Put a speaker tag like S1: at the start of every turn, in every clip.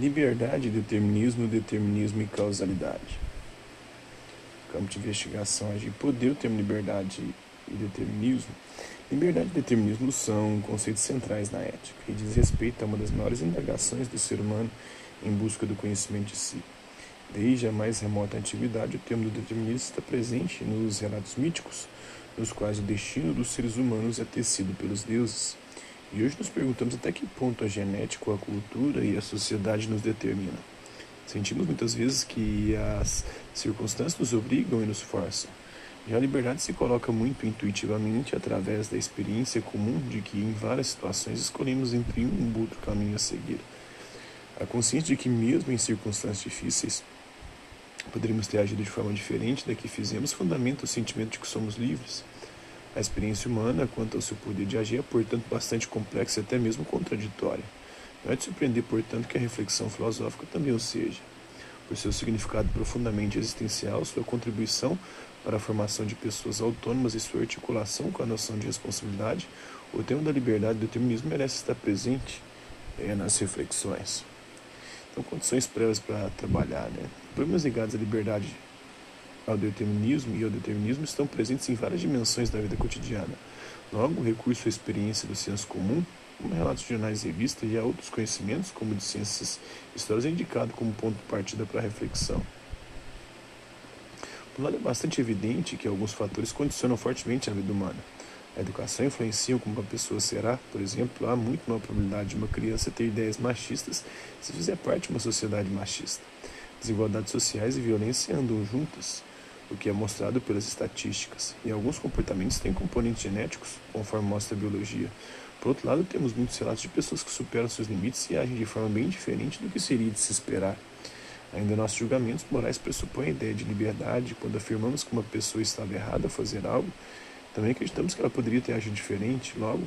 S1: Liberdade, determinismo, determinismo e causalidade. Campo de investigação agir poder, o termo liberdade e determinismo. Liberdade e determinismo são conceitos centrais na ética e diz respeito a uma das maiores indagações do ser humano em busca do conhecimento de si. Desde a mais remota antiguidade, o termo do determinismo está presente nos relatos míticos, nos quais o destino dos seres humanos é tecido pelos deuses. E hoje nos perguntamos até que ponto a genética, a cultura e a sociedade nos determinam. Sentimos muitas vezes que as circunstâncias nos obrigam e nos forçam. Já a liberdade se coloca muito intuitivamente através da experiência comum de que em várias situações escolhemos entre um ou outro caminho a seguir. A consciência de que mesmo em circunstâncias difíceis poderíamos ter agido de forma diferente da que fizemos fundamenta o sentimento de que somos livres. A experiência humana quanto ao seu poder de agir é, portanto, bastante complexa e até mesmo contraditória. Não é de surpreender, portanto, que a reflexão filosófica também o seja. Por seu significado profundamente existencial, sua contribuição para a formação de pessoas autônomas e sua articulação com a noção de responsabilidade, o tema da liberdade do determinismo merece estar presente é, nas reflexões. Então, condições prévias para trabalhar. Né? Problemas ligados à liberdade ao determinismo e ao determinismo estão presentes em várias dimensões da vida cotidiana. Logo, o recurso à experiência do senso comum, como relatos de jornais e revistas, e a outros conhecimentos, como de ciências históricas, é indicado como ponto de partida para a reflexão. Por lado, é bastante evidente que alguns fatores condicionam fortemente a vida humana. A educação influencia como uma pessoa será, por exemplo, há muito maior probabilidade de uma criança ter ideias machistas se fizer parte de uma sociedade machista. Desigualdades sociais e violência andam juntas o que é mostrado pelas estatísticas, e alguns comportamentos têm componentes genéticos, conforme mostra a biologia. Por outro lado, temos muitos relatos de pessoas que superam seus limites e agem de forma bem diferente do que seria de se esperar. Ainda nossos julgamentos morais pressupõem a ideia de liberdade. Quando afirmamos que uma pessoa estava errada a fazer algo, também acreditamos que ela poderia ter agido diferente, logo,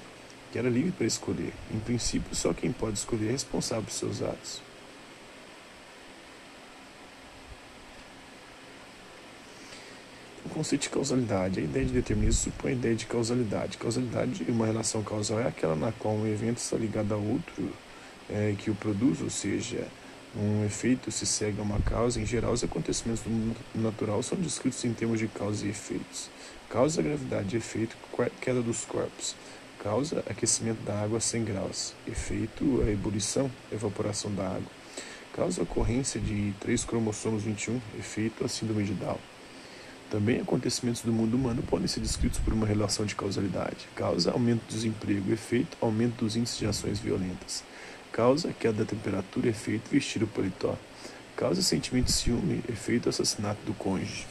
S1: que era livre para escolher. Em princípio, só quem pode escolher é responsável por seus atos. Conceito de causalidade. A ideia de determinismo supõe a ideia de causalidade. Causalidade, uma relação causal, é aquela na qual um evento está ligado a outro é, que o produz, ou seja, um efeito se segue a uma causa. Em geral, os acontecimentos do mundo natural são descritos em termos de causa e efeitos. Causa, gravidade, efeito, queda dos corpos. Causa, aquecimento da água a 100 graus. Efeito, a ebulição, evaporação da água. Causa, ocorrência de três cromossomos 21. Efeito, a síndrome de Down. Também acontecimentos do mundo humano podem ser descritos por uma relação de causalidade. Causa aumento do desemprego, efeito aumento dos índices de ações violentas. Causa queda da temperatura, efeito vestir o paletó. Causa sentimento de ciúme, efeito assassinato do cônjuge.